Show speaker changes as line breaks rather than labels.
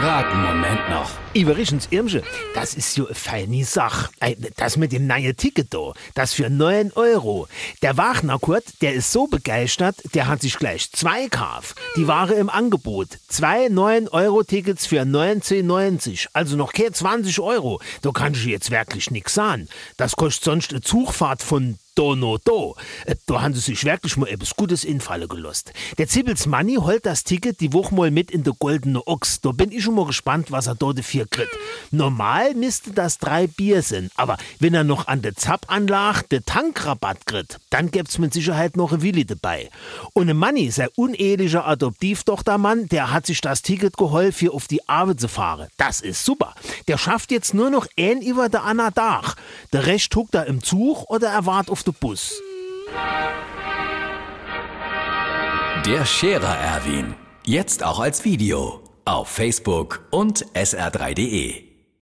grad Moment noch.
Iverichens Irmsche, das ist jo eine feine Sache. Das mit dem neuen Ticket da, das für 9 Euro. Der Wagner Kurt, der ist so begeistert, der hat sich gleich zwei gekauft. Die Ware im Angebot. Zwei 9-Euro-Tickets für 19,90. Also noch keine 20 Euro. Da kann ich jetzt wirklich nix sagen. Das kostet sonst eine Zugfahrt von Dono Do. Äh, Da haben sie sich wirklich mal etwas Gutes infallen gelost. Der Zibbels Manni holt das Ticket die Woche mal mit in der Goldene Ochs. Da bin ich schon mal gespannt, was er dort dafür kriegt. Normal müsste das drei Bier sein, aber wenn er noch an der Zappanlage den Tankrabatt kriegt, dann gibt's mit Sicherheit noch ein Willi dabei. Und ein Manni, sein unehelicher Adoptivtochtermann, der hat sich das Ticket geholt, für auf die Arbeit zu fahren. Das ist super. Der schafft jetzt nur noch ein über der Anna Dach. Der Rest huckt er im Zug oder er wart auf den Bus.
Der Scherer Erwin. Jetzt auch als Video. Auf Facebook und sr3.de.